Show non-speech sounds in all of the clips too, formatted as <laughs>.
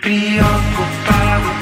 preocupado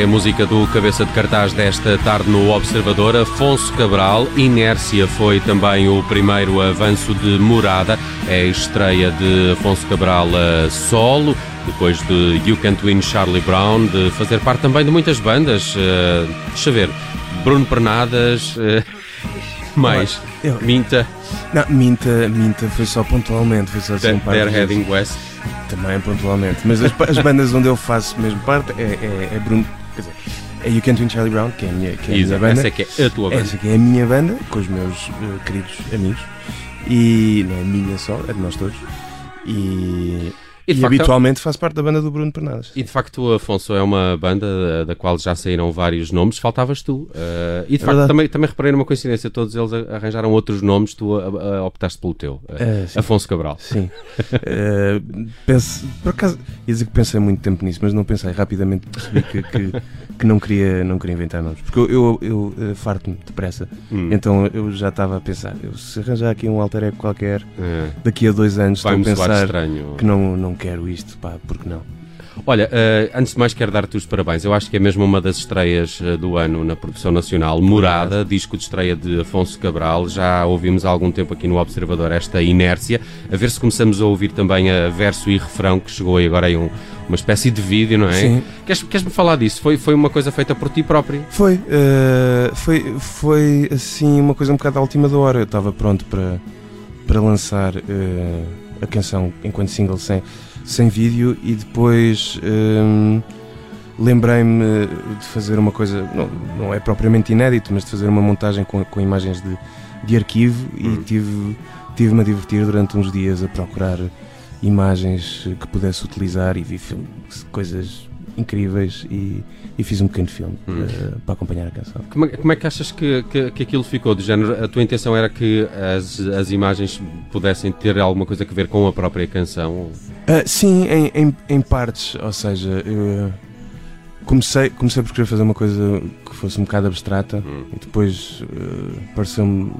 É a música do cabeça de cartaz desta tarde no Observador, Afonso Cabral. Inércia foi também o primeiro avanço de Morada, é a estreia de Afonso Cabral solo, depois de You Can't Win Charlie Brown, de fazer parte também de muitas bandas. Uh, deixa ver, Bruno Pernadas, uh, <laughs> mais, Eu- Minta, Não, minta, minta foi só pontualmente, foi só assim um They're. Heading West. Também pontualmente. Mas as, as bandas onde eu faço mesmo parte é, é, é Bruno. Quer dizer, é You Can't Win Charlie Brown, que é a minha, que é a minha Exato, banda. essa é que é a tua banda. Essa aqui é a minha banda, com os meus eh, queridos amigos. E não é minha só, é de nós todos. E, E e, facto- habitualmente faço parte da banda do Bruno Pernadas. E de facto, Afonso, é uma banda da qual já saíram vários nomes, faltavas tu. Eh, e de facto, verdade. também, também reparei numa coincidência, todos eles arranjaram outros nomes, tu optaste pelo teu, É, sim. Afonso Cabral. Sim. Eh, penso, por acaso, ia dizer que pensei muito tempo nisso, mas não pensei. Rapidamente percebi que, que, que não, queria, não queria inventar nomes. Porque eu, eu, eu, farto-me depressa. Hum. Então eu já estava a pensar: eu, se arranjar aqui um alter ego qualquer, Eh, daqui a dois anos estou a pensar estranho. que não, não quero isto, pá, porque não? Olha, eh, antes de mais quero dar-te os parabéns. Eu acho que é mesmo uma das estreias eh, do ano na produção nacional. Morada, disco de estreia de Afonso Cabral. Já ouvimos há algum tempo aqui no Observador esta inércia. A ver se começamos a ouvir também a verso e refrão que chegou aí agora aí um- uma espécie de vídeo, não é? Sim. Queres- Queres-me falar disso? Foi, foi uma coisa feita por ti próprio? Foi, eh, foi, foi assim uma coisa um bocado à última da hora. Eu estava pronto para, para lançar a canção enquanto single sem, sem vídeo e depois eh, lembrei-me de fazer uma coisa, não, não é propriamente inédito, mas de fazer uma montagem com, com imagens de, de arquivo e Hum. tive, tive-me a divertir durante uns dias a procurar imagens que pudesse utilizar e vi filme- coisas incríveis e, e fiz um pequeno filme Hum. eh, para acompanhar a canção. Como é, como é que achas que, que, que aquilo ficou? Do género, a tua intenção era que as, as imagens pudessem ter alguma coisa a ver com a própria canção? Ah, sim, em, em, em partes, ou seja, eu comecei, comecei por querer fazer uma coisa que fosse um bocado abstrata Hum. e depois eh, pareceu-me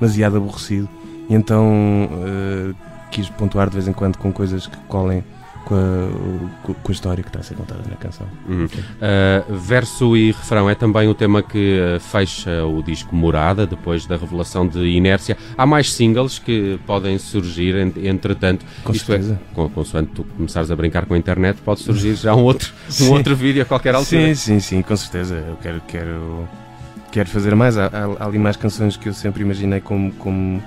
demasiado aborrecido e então eh, quis pontuar de vez em quando com coisas que colem com a, com- a história que está a ser contada na canção. Uhum. Uh, verso e refrão é também o tema que uh, fecha o disco Morada, depois da revelação de Inércia. Há mais singles que podem surgir, en- entretanto, Com isto é, certeza. com, consoante tu começares a brincar com a internet, pode surgir <laughs> já um outro, um outro vídeo a qualquer altura. Sim, sim, sim, com certeza. Eu quero, quero, quero fazer mais. Há, há- há ali mais canções que eu sempre imaginei como, como,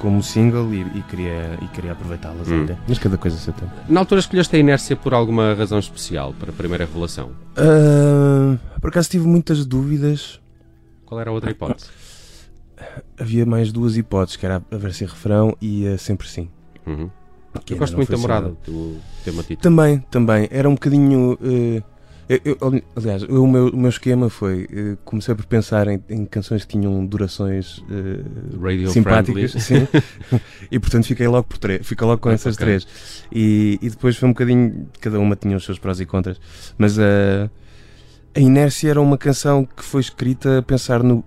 como single e, e queria, e queria aproveitá-las Hum. até. Mas cada coisa a seu tempo. Na altura escolheste a Inércia por alguma razão especial para a primeira revelação. Ah, por acaso tive muitas dúvidas. Qual era a outra hipótese? <coughs> Havia mais duas hipóteses, que era a versão refrão e a sempre sim. Uhum. Eu ainda gosto muito da Morada, single. do tema título. Também, também. Era um bocadinho. eh, eu- eu- aliás, o, meu, o meu esquema foi. eh, comecei por pensar em, em canções que tinham durações eh, Radio simpáticas. Sim. <laughs> e portanto fiquei logo por três. Fiquei logo com Ah, essas ok. três. E, e depois foi um bocadinho. Cada uma tinha os seus prós e contras. Mas a a Inércia era uma canção que foi escrita a pensar no.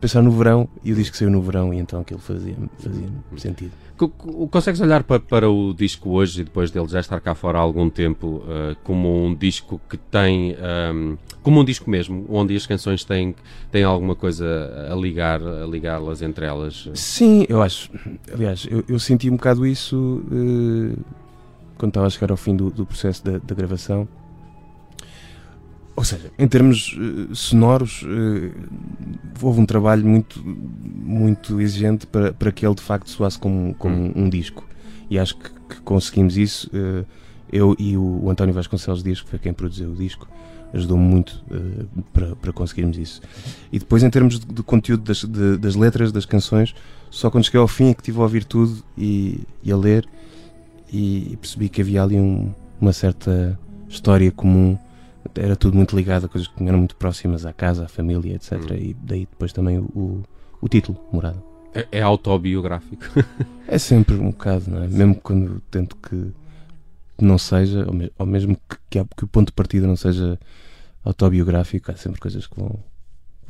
Pensar no verão e o disco saiu no verão e então aquilo fazia, fazia sentido. Co- co- Consegues olhar pa- para, o disco hoje e depois dele já estar cá fora há algum tempo uh, como um disco que tem um, como um disco mesmo, onde as canções têm, têm alguma coisa a ligar, a ligá-las entre elas? Sim, eu acho. Aliás, eu, eu senti um bocado isso eh, quando estava a chegar ao fim do, do processo da, da gravação. Ou seja, em termos eh, sonoros, eh, houve um trabalho muito, muito exigente para, para que ele de facto soasse como, como Hum. um disco. E acho que, que conseguimos isso. eh, eu e o, o António Vasconcelos Dias, que foi quem produziu o disco, ajudou-me muito para, para conseguirmos isso. E depois, em termos de, de conteúdo das, de- das letras, das canções, só quando cheguei ao fim é que estive a ouvir tudo e, e a ler e, percebi que havia ali um- uma certa história comum. Era tudo muito ligado a coisas que eram muito próximas à casa, à família, etc. Hum. E daí depois também o, o, o título, Morada. É, é autobiográfico. <laughs> É sempre um bocado, não é? Mesmo quando tento que não seja, ou, me- ou mesmo que, que, que o ponto de partida não seja autobiográfico, há sempre coisas que vão,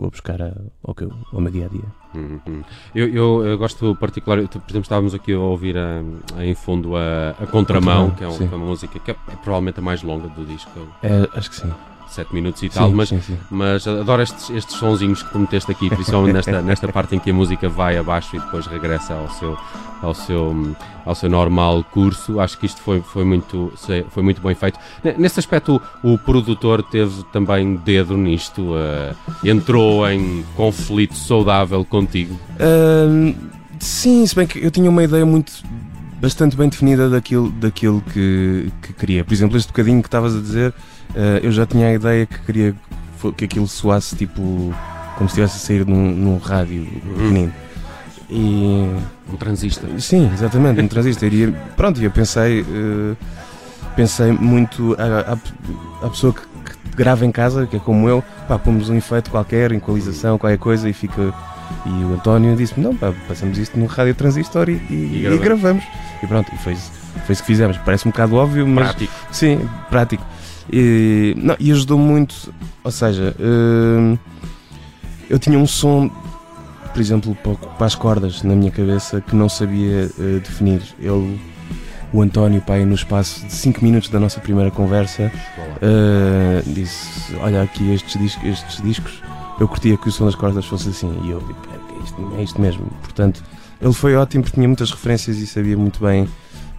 vou buscar a- ao, que eu- ao meu dia a dia. Uhum. Eu, eu, eu gosto particular, por exemplo, estávamos aqui a ouvir a, a- em fundo a, a Contramão, Contramão, que é, um- que é uma música que é, é provavelmente a mais longa do disco. É, acho que sim. 7 minutos e tal, mas, sim, sim. mas adoro estes, estes sonzinhos que tu meteste aqui, principalmente nesta, <laughs> nesta parte em que a música vai abaixo e depois regressa ao seu, ao seu, ao seu normal curso. Acho que isto foi, foi, muito, foi muito bem feito. Nesse aspecto, o, o produtor teve também dedo nisto, uh, entrou em conflito saudável contigo. Uh, sim, se bem que eu tinha uma ideia muito bastante bem definida daquilo, daquilo que, que queria. Por exemplo, este bocadinho que estavas a dizer, uh, eu já tinha a ideia que queria que aquilo soasse tipo como se estivesse a sair num, num rádio pequenino. E... Um transistor. Sim, exatamente, um <laughs> transistor. E pronto, eu pensei, uh, pensei muito à, pessoa que, que, grava em casa, que é como eu, pá, pomos um efeito qualquer, equalização, qualquer coisa e fica. E o António disse-me: não, pá, passamos isto num rádio transistor e, e, e, gravamos. e pronto, e foi, foi isso que fizemos. Parece um bocado óbvio, mas. Prático. Sim, prático. E, não, e ajudou muito, ou seja, uh, eu tinha um som por exemplo, para as cordas na minha cabeça que não sabia uh, definir. Ele, o António, pai, no espaço de 5 minutos da nossa primeira conversa, uh, disse: Olha, aqui estes, discos, estes discos, eu curtia que o som das cordas fosse assim. E eu, é isto, é isto mesmo. Portanto, ele foi ótimo porque tinha muitas referências e sabia muito bem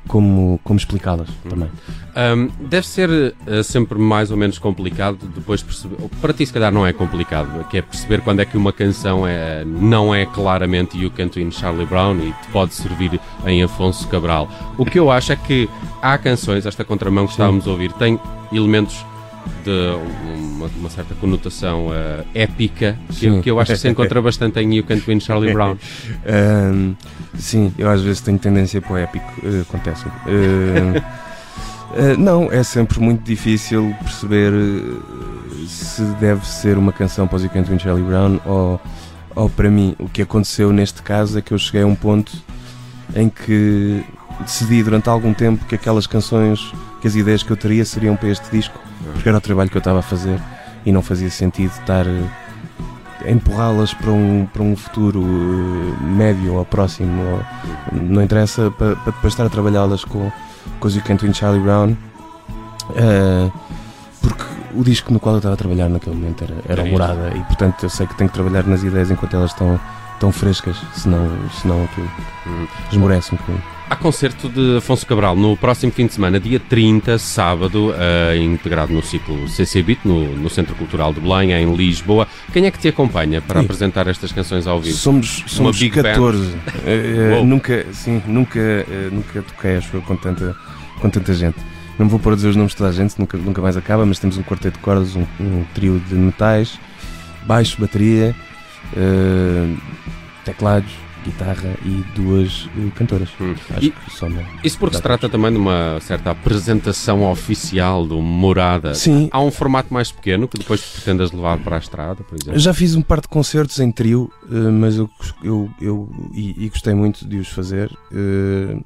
como, como explicá-las também. Um, deve ser uh, sempre mais ou menos complicado depois perceber. Para ti, se calhar, não é complicado, que é perceber quando é que uma canção é, não é claramente You Can't Win Charlie Brown e te pode servir em Afonso Cabral. O que eu acho é que há canções, esta contramão que estávamos a ouvir, tem elementos de uma, uma certa conotação uh, épica que, que, eu acho que se encontra <laughs> bastante em You Can't Win Charlie Brown. <laughs> um, sim, eu às vezes tenho tendência para o épico, uh, acontece. Uh, <laughs> não, é sempre muito difícil perceber se deve ser uma canção para o You Can't Win Charlie Brown ou, ou para mim. O que aconteceu neste caso é que eu cheguei a um ponto em que decidi durante algum tempo que aquelas canções, que as ideias que eu teria seriam para este disco porque era o trabalho que eu estava a fazer e não fazia sentido estar eh, a empurrá-las para um, para um futuro eh, médio ou próximo, ou, não interessa, para, para depois estar a trabalhá-las com, com os You Can't Win Charlie Brown, uh, porque o disco no qual eu estava a trabalhar naquele momento era, era é Morada e portanto eu sei que tenho que trabalhar nas ideias enquanto elas estão tão frescas, senão, senão aquilo hum. esmorece um bocadinho. Há concerto de Afonso Cabral no próximo fim de semana, dia 30, sábado, uh, integrado no ciclo CCBIT, no, no Centro Cultural de Belém, em Lisboa. Quem é que te acompanha para apresentar estas canções ao vivo? Somos, somos 14. Uh, uh, nunca, sim, nunca, nunca toquei, acho eu, com tanta, com tanta gente. Não vou pôr a dizer os nomes de toda a gente, nunca, nunca mais acaba, mas temos um quarteto de cordas, um, um trio de metais, baixo, bateria, teclados guitarra e duas uh, cantoras. Hum. Acho e, que só não. Isso porque se trata também de uma certa apresentação oficial do Morada. Sim. Há um formato mais pequeno que depois pretendas levar para a estrada, por exemplo? Já fiz um par de concertos em trio, uh, mas eu, eu, eu e, e, gostei muito de os fazer. Uh,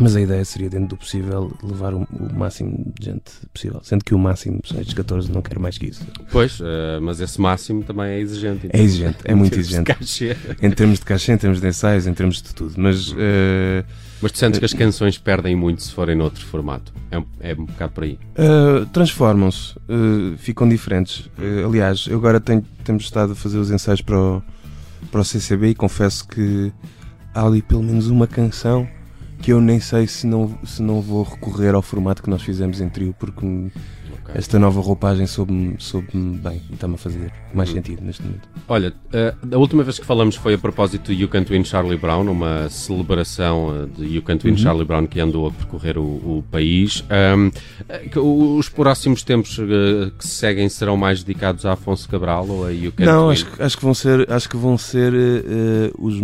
mas a ideia seria, dentro do possível, levar o, o máximo de gente possível. Sendo que o máximo são estes 14, não quero mais que isso. Pois, uh, mas esse máximo também é exigente. Então. É exigente, é muito <laughs> exigente. Em termos de cachê, em termos de ensaios, em termos de tudo. Mas. Uh, mas tu sentes que as canções perdem muito se forem noutro formato? É um, é um bocado por aí? Uh, Transformam-se, ficam diferentes. aliás, eu agora tenho, temos estado a fazer os ensaios para o, para o CCB e confesso que há ali pelo menos uma canção que eu nem sei se não, se não vou recorrer ao formato que nós fizemos em trio, porque. Esta nova roupagem soube-me soube bem e está-me a fazer mais sentido neste momento. Olha, uh, a última vez que falamos foi a propósito de You Can't Win Charlie Brown, uma celebração uh, de You Can't Win uhum. Charlie Brown que andou a percorrer o, o país. Um, uh, os próximos tempos que se seguem serão mais dedicados a Afonso Cabral ou a You Can't Não, Win? acho, acho que vão ser, acho que vão ser os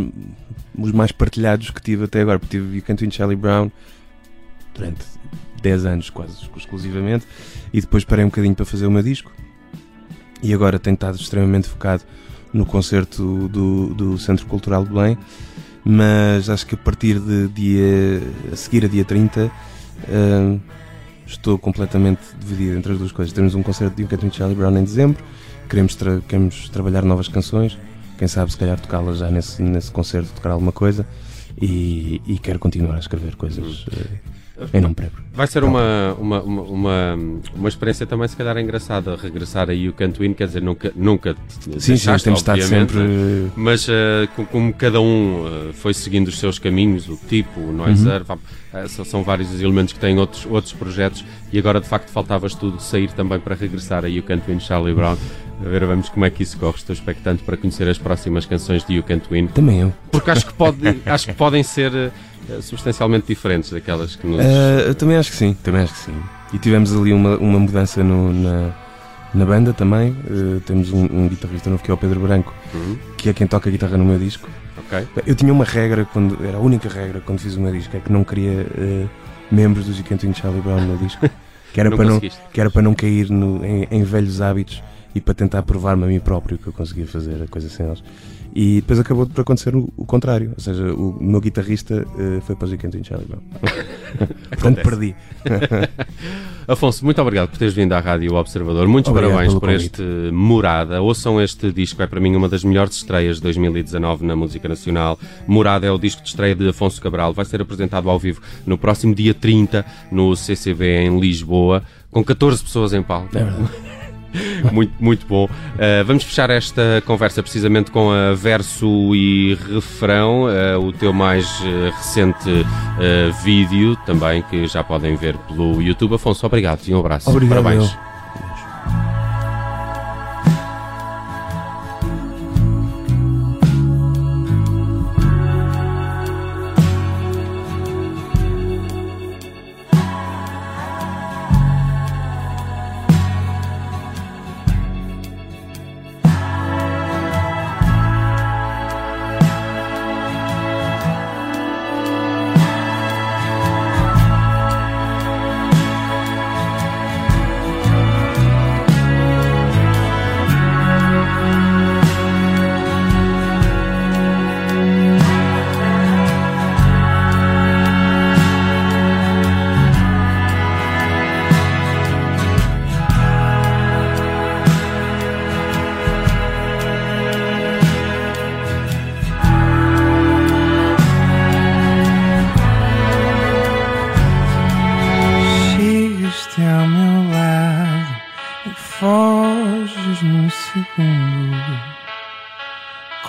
os mais partilhados que tive até agora, porque tive o Canto Charlie Brown durante 10 anos quase exclusivamente e depois parei um bocadinho para fazer o meu disco e agora tenho estado extremamente focado no concerto do, do Centro Cultural de Belém mas acho que a partir de dia a seguir a dia 30 uh, estou completamente dividido entre as duas coisas temos um concerto de Canto Charlie Brown em dezembro queremos, tra queremos trabalhar novas canções quem sabe se calhar tocá-la já nesse, nesse concerto, tocar alguma coisa e, e quero continuar a escrever coisas. Hum. Vai ser uma, uma, uma, uma, experiência também, se calhar, engraçada regressar a You Can't Win, quer dizer, nunca, nunca Sim, sim, temos estado sempre. Mas uh, como cada um uh, foi seguindo os seus caminhos, o tipo, o Noiser, uhum. uh, são vários os elementos que têm outros, outros projetos e agora de facto faltavas tudo sair também para regressar a You Can't Win Charlie Brown. A ver, vamos como é que isso corre. Estou expectante para conhecer as próximas canções de You Can't Win. Também eu. Porque acho que, pode, acho que podem ser eh, substancialmente diferentes daquelas que nos. Uh, eu também acho que sim, também acho que sim. E tivemos ali uma, uma mudança no, na, na banda também. Uh, temos um, um, guitarrista novo que é o Pedro Branco, uhum. que é quem toca a guitarra no meu disco. Okay. Eu tinha uma regra, quando, era a única regra quando fiz o meu disco, é que não queria membros do Gigantinho Charlie Brown no disco. Que era, não para, não, que era para não cair no, em, em velhos hábitos e para tentar provar-me a mim próprio que eu conseguia fazer a coisa sem eles. E depois acabou por acontecer o, o contrário, ou seja, o meu guitarrista uh, foi para o Gigantinho Charlie Brown. <laughs> Portanto, perdi. <laughs> Afonso, muito obrigado por teres vindo à Rádio Observador. Muitos obrigado parabéns por convite. este Morada. Ouçam este disco, é para mim uma das melhores estreias de 2019 na música nacional. Morada é o disco de estreia de Afonso Cabral. Vai ser apresentado ao vivo no próximo dia 30 no CCB em Lisboa, com 14 pessoas em palco. É verdade. <laughs> muito, muito bom. Uh, vamos fechar esta conversa precisamente com a verso e refrão, uh, o teu mais uh, recente vídeo também, que já podem ver pelo YouTube. Afonso, obrigado e um abraço. Obrigado. Parabéns.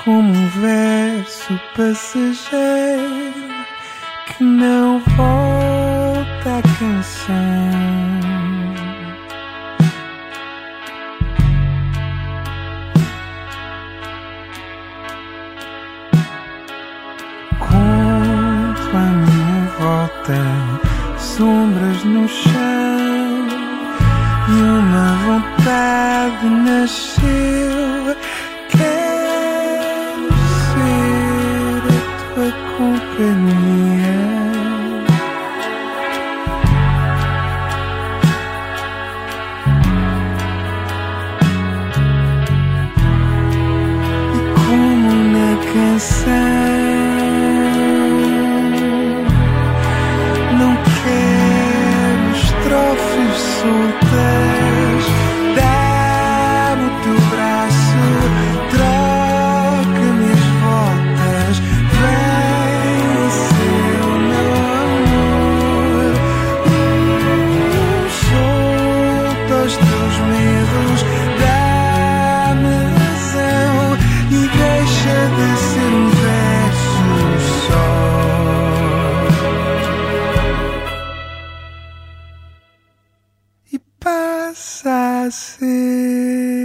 Como um verso passageiro que não volta a canção. Conto a minha volta, sombras no chão e uma vontade nasceu. passa ser.